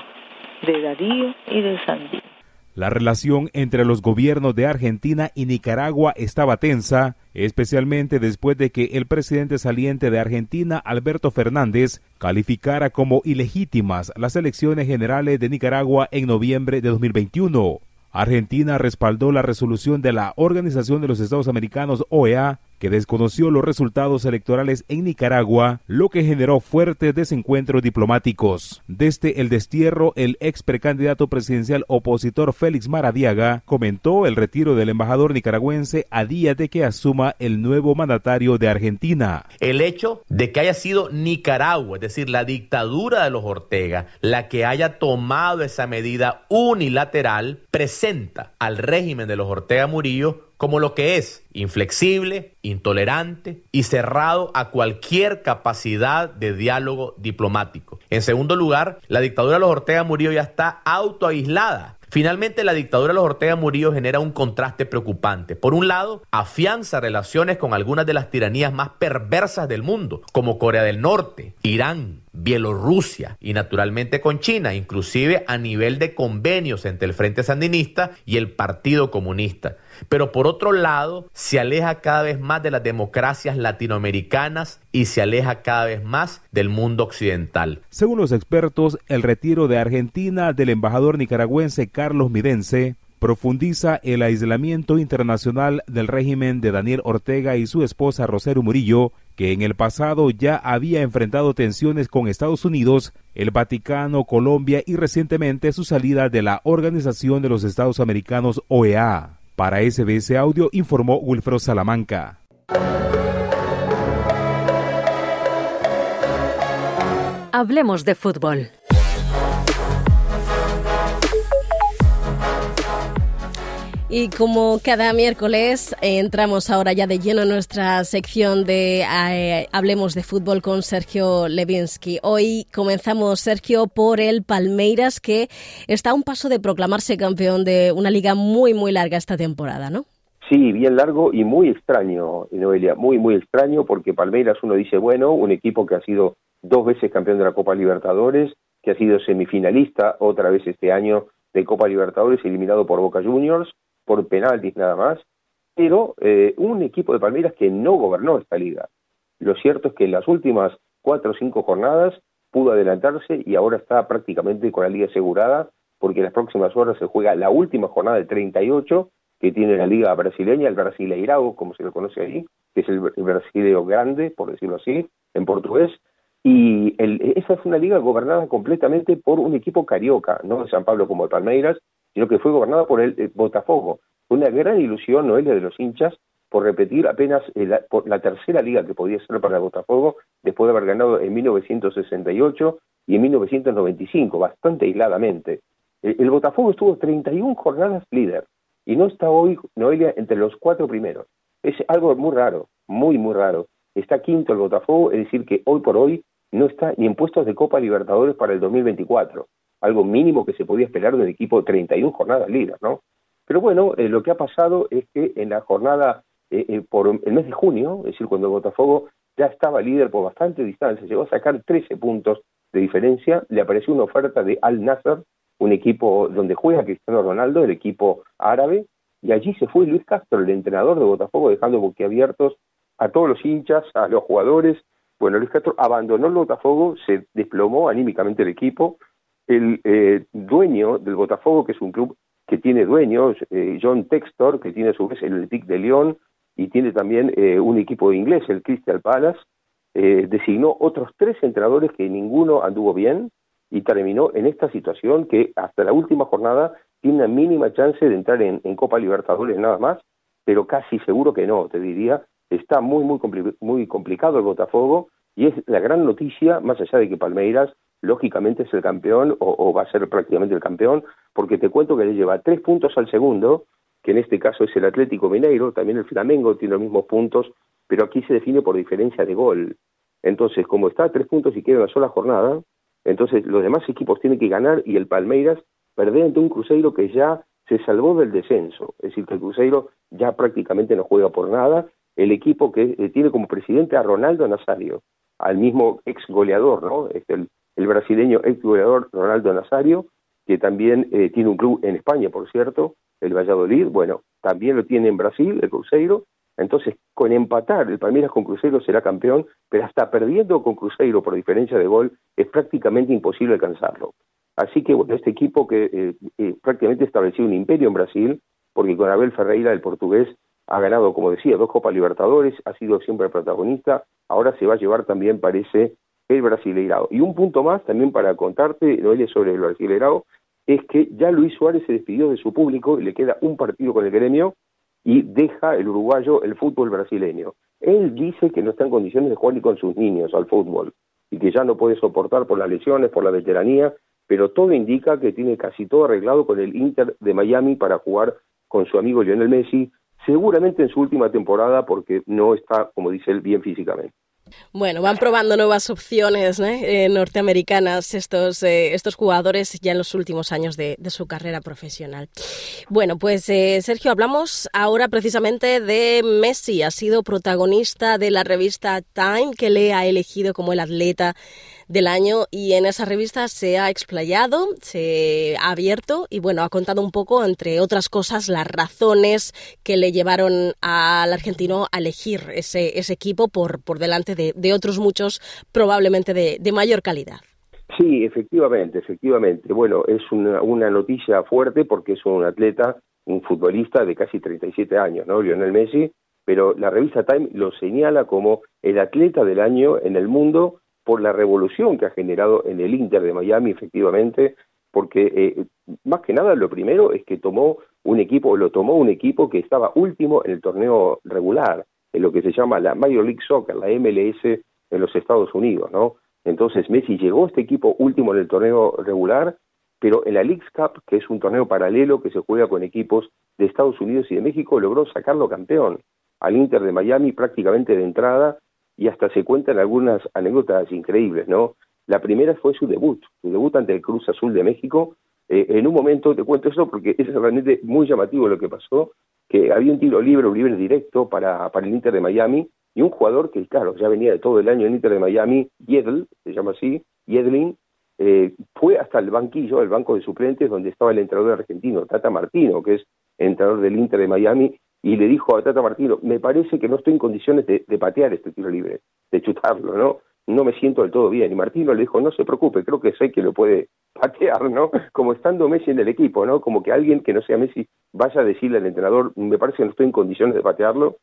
Speaker 17: de Darío y de Sandín.
Speaker 15: La relación entre los gobiernos de Argentina y Nicaragua estaba tensa, especialmente después de que el presidente saliente de Argentina, Alberto Fernández, calificara como ilegítimas las elecciones generales de Nicaragua en noviembre de 2021. Argentina respaldó la resolución de la Organización de los Estados Americanos OEA que desconoció los resultados electorales en Nicaragua, lo que generó fuertes desencuentros diplomáticos. Desde el destierro, el ex precandidato presidencial opositor Félix Maradiaga comentó el retiro del embajador nicaragüense a día de que asuma el nuevo mandatario de Argentina.
Speaker 18: El hecho de que haya sido Nicaragua, es decir, la dictadura de los Ortega, la que haya tomado esa medida unilateral, presenta al régimen de los Ortega Murillo como lo que es, inflexible, intolerante y cerrado a cualquier capacidad de diálogo diplomático. En segundo lugar, la dictadura de los Ortega Murillo ya está autoaislada Finalmente, la dictadura de los Ortega Murillo genera un contraste preocupante. Por un lado, afianza relaciones con algunas de las tiranías más perversas del mundo, como Corea del Norte, Irán, Bielorrusia y naturalmente con China, inclusive a nivel de convenios entre el Frente Sandinista y el Partido Comunista. Pero por otro lado, se aleja cada vez más de las democracias latinoamericanas y se aleja cada vez más del mundo occidental.
Speaker 15: Según los expertos, el retiro de Argentina del embajador nicaragüense Carlos Midense profundiza el aislamiento internacional del régimen de Daniel Ortega y su esposa Rosero Murillo, que en el pasado ya había enfrentado tensiones con Estados Unidos, el Vaticano, Colombia y recientemente su salida de la Organización de los Estados Americanos OEA. Para SBS Audio informó Wilfredo Salamanca.
Speaker 19: Hablemos de fútbol.
Speaker 1: Y como cada miércoles entramos ahora ya de lleno en nuestra sección de eh, Hablemos de fútbol con Sergio Levinsky. Hoy comenzamos, Sergio, por el Palmeiras, que está a un paso de proclamarse campeón de una liga muy, muy larga esta temporada, ¿no?
Speaker 20: Sí, bien largo y muy extraño, Noelia, muy, muy extraño, porque Palmeiras uno dice, bueno, un equipo que ha sido dos veces campeón de la Copa Libertadores, que ha sido semifinalista otra vez este año de Copa Libertadores, eliminado por Boca Juniors, por penaltis nada más, pero eh, un equipo de Palmeiras que no gobernó esta liga. Lo cierto es que en las últimas cuatro o cinco jornadas pudo adelantarse y ahora está prácticamente con la liga asegurada porque en las próximas horas se juega la última jornada del 38 que tiene la liga brasileña, el Brasileirao, como se lo conoce ahí, que es el, brasileño grande, por decirlo así, en portugués, y esa es una liga gobernada completamente por un equipo carioca, no de San Pablo como el Palmeiras, sino que fue gobernada por el, Botafogo. Una gran ilusión, Noelia, de los hinchas por repetir apenas eh, la, por la tercera liga que podía ser para el Botafogo después de haber ganado en 1968 y en 1995, bastante aisladamente. El, Botafogo estuvo 31 jornadas líder y no está hoy, Noelia, entre los cuatro primeros. Es algo muy raro, muy, muy raro. Está quinto el Botafogo, es decir, que hoy por hoy no está ni en puestos de Copa Libertadores para el 2024 algo mínimo que se podía esperar de un equipo de 31 jornadas líder, ¿no? Pero bueno, eh, lo que ha pasado es que en la jornada eh, eh, por el mes de junio, es decir, cuando Botafogo ya estaba líder por bastante distancia, llegó a sacar 13 puntos de diferencia, le apareció una oferta de Al Nasser, un equipo donde juega Cristiano Ronaldo, el equipo árabe, y allí se fue Luis Castro, el entrenador de Botafogo, dejando boquiabiertos a todos los hinchas, a los jugadores. Bueno, Luis Castro abandonó el Botafogo, se desplomó anímicamente el equipo, el eh, dueño del Botafogo, que es un club que tiene dueños, eh, John Textor, que tiene a su vez el Olympique de Lyon y tiene también eh, un equipo inglés, el Crystal Palace, designó otros tres entrenadores que ninguno anduvo bien y terminó en esta situación que hasta la última jornada tiene una mínima chance de entrar en, Copa Libertadores nada más, pero casi seguro que no, te diría. Está muy, muy, muy complicado el Botafogo y es la gran noticia, más allá de que Palmeiras lógicamente es el campeón o, va a ser prácticamente el campeón, porque te cuento que le lleva tres puntos al segundo, que en este caso es el Atlético Mineiro, también el Flamengo tiene los mismos puntos, pero aquí se define por diferencia de gol. Entonces, como está a tres puntos y queda una sola jornada, entonces los demás equipos tienen que ganar y el Palmeiras perder ante un Cruzeiro que ya se salvó del descenso. Es decir, que el Cruzeiro ya prácticamente no juega por nada. El equipo que eh, tiene como presidente a Ronaldo Nazario, al mismo ex goleador, ¿no? Este, el, el brasileño ex jugador Ronaldo Nazario, que también eh, tiene un club en España, por cierto, el Valladolid, bueno, también lo tiene en Brasil, el Cruzeiro, entonces con empatar el Palmeiras con Cruzeiro será campeón, pero hasta perdiendo con Cruzeiro por diferencia de gol es prácticamente imposible alcanzarlo. Así que bueno, este equipo que eh, eh, prácticamente estableció un imperio en Brasil, porque con Abel Ferreira, el portugués, ha ganado, como decía, dos Copas Libertadores, ha sido siempre protagonista, ahora se va a llevar también, parece, el Brasileirao. Y un punto más también para contarte, Noelia, sobre el Brasileirao, es que ya Luis Suárez se despidió de su público y le queda un partido con el gremio y deja el uruguayo el fútbol brasileño. Él dice que no está en condiciones de jugar ni con sus niños al fútbol y que ya no puede soportar por las lesiones, por la veteranía, pero todo indica que tiene casi todo arreglado con el Inter de Miami para jugar con su amigo Lionel Messi, seguramente en su última temporada porque no está, como dice él, bien físicamente.
Speaker 1: Bueno, van probando nuevas opciones eh, norteamericanas estos, eh, estos jugadores ya en los últimos años de, su carrera profesional. Bueno, pues eh, Sergio, hablamos ahora precisamente de Messi. Ha sido protagonista de la revista Time que le ha elegido como el atleta del año y en esa revista se ha explayado, se ha abierto y bueno, ha contado un poco, entre otras cosas, las razones que le llevaron al argentino a elegir ese, ese equipo por, por delante de, otros muchos, probablemente de, de mayor calidad.
Speaker 20: Sí, efectivamente, efectivamente. Bueno, es una, una noticia fuerte porque es un atleta, un futbolista de casi 37 años, ¿no? Lionel Messi, pero la revista Time lo señala como el atleta del año en el mundo por la revolución que ha generado en el Inter de Miami, efectivamente, porque eh, más que nada lo primero es que tomó un equipo, lo tomó un equipo que estaba último en el torneo regular, en lo que se llama la Major League Soccer, la MLS en los Estados Unidos, ¿no? Entonces Messi llegó a este equipo último en el torneo regular, pero en la League Cup, que es un torneo paralelo que se juega con equipos de Estados Unidos y de México, logró sacarlo campeón al Inter de Miami prácticamente de entrada y hasta se cuentan algunas anécdotas increíbles, ¿no? La primera fue su debut, su debut ante el Cruz Azul de México. Eh, en un momento, te cuento eso porque es realmente muy llamativo lo que pasó, que había un tiro libre, un libre directo para, para el Inter de Miami, y un jugador que, claro, ya venía de todo el año en Inter de Miami, Yedl, se llama así, Yedlin, eh, fue hasta el banquillo, el banco de suplentes, donde estaba el entrenador argentino, Tata Martino, que es entrenador del Inter de Miami, y le dijo a Tata Martino, me parece que no estoy en condiciones de, patear este tiro libre, de chutarlo, ¿no? No me siento del todo bien. Y Martino le dijo, no se preocupe, creo que sé que lo puede patear, ¿no? Como estando Messi en el equipo, ¿no? Como que alguien que no sea Messi vaya a decirle al entrenador, me parece que no estoy en condiciones de patearlo.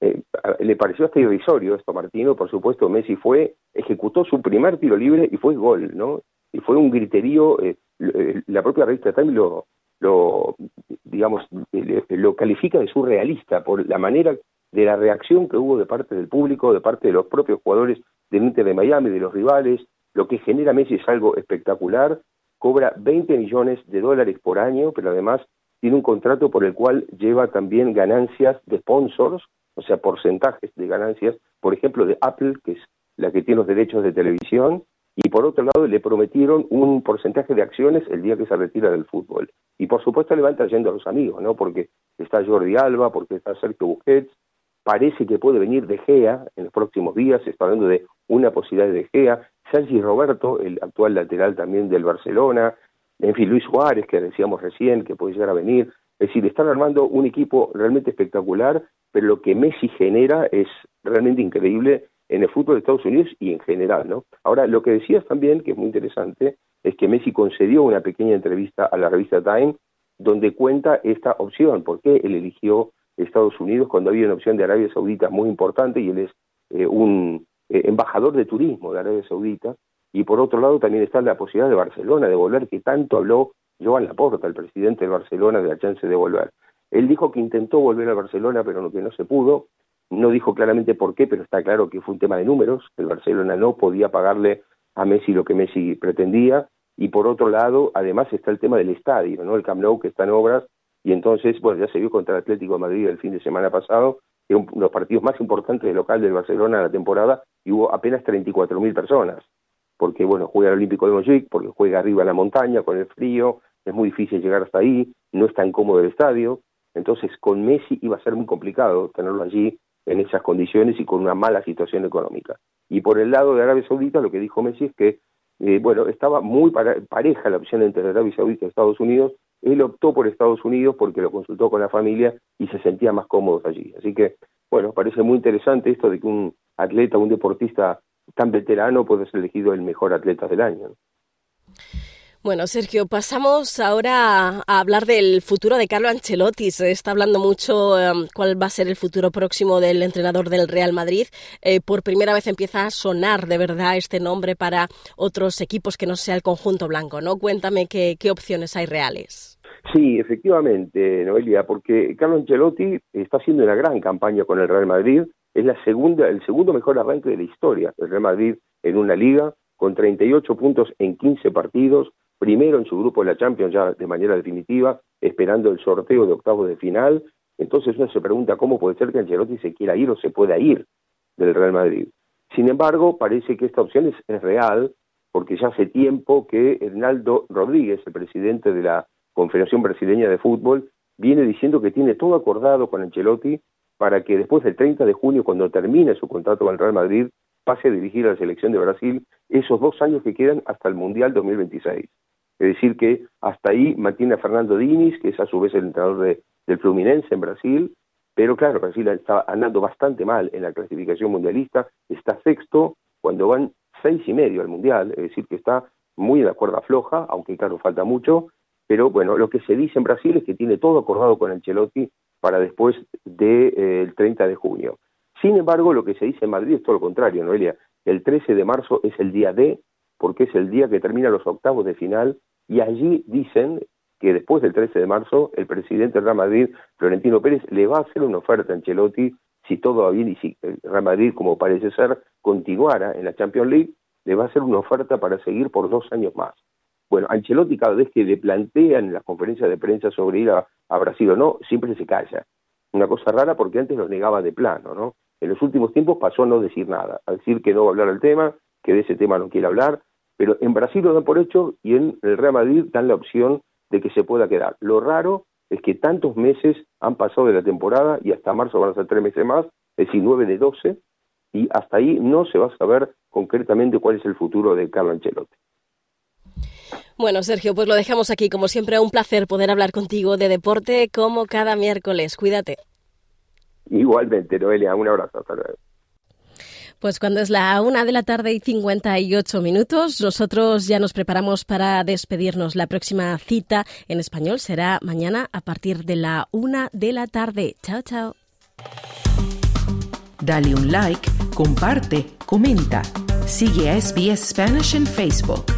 Speaker 20: Eh, le pareció hasta irrisorio esto a Martino, por supuesto, Messi fue, ejecutó su primer tiro libre y fue gol, ¿no? Y fue un griterío, eh, eh, la propia revista Time lo, lo digamos lo califica de surrealista por la manera de la reacción que hubo de parte del público, de parte de los propios jugadores del Inter de Miami, de los rivales, lo que genera Messi es algo espectacular, cobra 20 millones de dólares por año, pero además tiene un contrato por el cual lleva también ganancias de sponsors, o sea, porcentajes de ganancias, por ejemplo, de Apple, que es la que tiene los derechos de televisión, y por otro lado le prometieron un porcentaje de acciones el día que se retira del fútbol. Y por supuesto le van trayendo a los amigos, ¿no? Porque está Jordi Alba, porque está Sergio Busquets, parece que puede venir De Gea en los próximos días, se está hablando de una posibilidad de Gea, Sergi Roberto, el actual lateral también del Barcelona, en fin, Luis Suárez, que decíamos recién, que puede llegar a venir. Es decir, están armando un equipo realmente espectacular, pero lo que Messi genera es realmente increíble en el fútbol de Estados Unidos y en general, ¿no? Ahora, lo que decías también, que es muy interesante, es que Messi concedió una pequeña entrevista a la revista Time donde cuenta esta opción, por qué él eligió Estados Unidos cuando había una opción de Arabia Saudita muy importante y él es eh, un eh, embajador de turismo de Arabia Saudita y por otro lado también está la posibilidad de Barcelona de volver, que tanto habló Joan Laporta, el presidente de Barcelona, de la chance de volver. Él dijo que intentó volver a Barcelona, pero que no se pudo, no dijo claramente por qué, pero está claro que fue un tema de números. El Barcelona no podía pagarle a Messi lo que Messi pretendía. Y por otro lado, además está el tema del estadio, ¿no? El Camp Nou que está en obras. Y entonces, bueno, ya se vio contra el Atlético de Madrid el fin de semana pasado, que de los partidos más importantes local del Barcelona en la temporada, y hubo apenas 34.000 personas. Porque, bueno, juega el Olímpico de Montjuic, porque juega arriba en la montaña, con el frío, es muy difícil llegar hasta ahí, no es tan cómodo el estadio. Entonces, con Messi iba a ser muy complicado tenerlo allí en esas condiciones y con una mala situación económica. Y por el lado de Arabia Saudita, lo que dijo Messi es que, eh, bueno, estaba muy pareja la opción entre Arabia Saudita y Estados Unidos. Él optó por Estados Unidos porque lo consultó con la familia y se sentía más cómodo allí. Así que, bueno, parece muy interesante esto de que un atleta, un deportista tan veterano puede ser elegido el mejor atleta del año.
Speaker 1: Bueno, Sergio, pasamos ahora a hablar del futuro de Carlo Ancelotti. Se está hablando mucho um, cuál va a ser el futuro próximo del entrenador del Real Madrid. Eh, por primera vez empieza a sonar de verdad este nombre para otros equipos que no sea el conjunto blanco, ¿no? Cuéntame qué, qué opciones hay reales.
Speaker 20: Sí, efectivamente, Noelia, porque Carlo Ancelotti está haciendo una gran campaña con el Real Madrid. Es la segunda, el segundo mejor arranque de la historia del Real Madrid en una liga, con 38 puntos en 15 partidos, primero en su grupo de la Champions ya de manera definitiva, esperando el sorteo de octavos de final. Entonces uno se pregunta cómo puede ser que Ancelotti se quiera ir o se pueda ir del Real Madrid. Sin embargo, parece que esta opción es, real, porque ya hace tiempo que Hernaldo Rodríguez, el presidente de la Confederación Brasileña de Fútbol, viene diciendo que tiene todo acordado con Ancelotti para que después del 30 de junio, cuando termine su contrato con el Real Madrid, pase a dirigir a la selección de Brasil esos dos años que quedan hasta el Mundial 2026. Es decir, que hasta ahí mantiene a Fernando Diniz, que es a su vez el entrenador del Fluminense en Brasil, pero claro, Brasil está andando bastante mal en la clasificación mundialista, está sexto cuando van seis y medio al Mundial, es decir, que está muy en la cuerda floja, aunque claro, falta mucho, pero bueno, lo que se dice en Brasil es que tiene todo acordado con Ancelotti para después del de, eh, 30 de junio. Sin embargo, lo que se dice en Madrid es todo lo contrario, Noelia. El 13 de marzo es el día D, porque es el día que termina los octavos de final y allí dicen que después del 13 de marzo el presidente del Real Madrid, Florentino Pérez, le va a hacer una oferta a Ancelotti si todo va bien y si Real Madrid, como parece ser, continuara en la Champions League, le va a hacer una oferta para seguir por dos años más. Bueno, Ancelotti cada vez que le plantean en las conferencias de prensa sobre ir a, a Brasil o no, siempre se calla. Una cosa rara porque antes lo negaba de plano, ¿no? En los últimos tiempos pasó a no decir nada, a decir que no va a hablar del tema, que de ese tema no quiere hablar, pero en Brasil lo dan por hecho y en el Real Madrid dan la opción de que se pueda quedar. Lo raro es que tantos meses han pasado de la temporada y hasta marzo van a ser tres meses más, es decir, nueve de doce, y hasta ahí no se va a saber concretamente cuál es el futuro de Carlo Ancelotti.
Speaker 1: Bueno, Sergio, pues lo dejamos aquí. Como siempre, un placer poder hablar contigo de deporte como cada miércoles. Cuídate.
Speaker 20: Igualmente, Noelia, un abrazo. Hasta luego.
Speaker 1: Pues cuando es la una de la tarde y 58 minutos, nosotros ya nos preparamos para despedirnos. La próxima cita en español será mañana a partir de la una de la tarde. Chao, chao.
Speaker 8: Dale un like, comparte, comenta. Sigue a SBS Spanish en Facebook.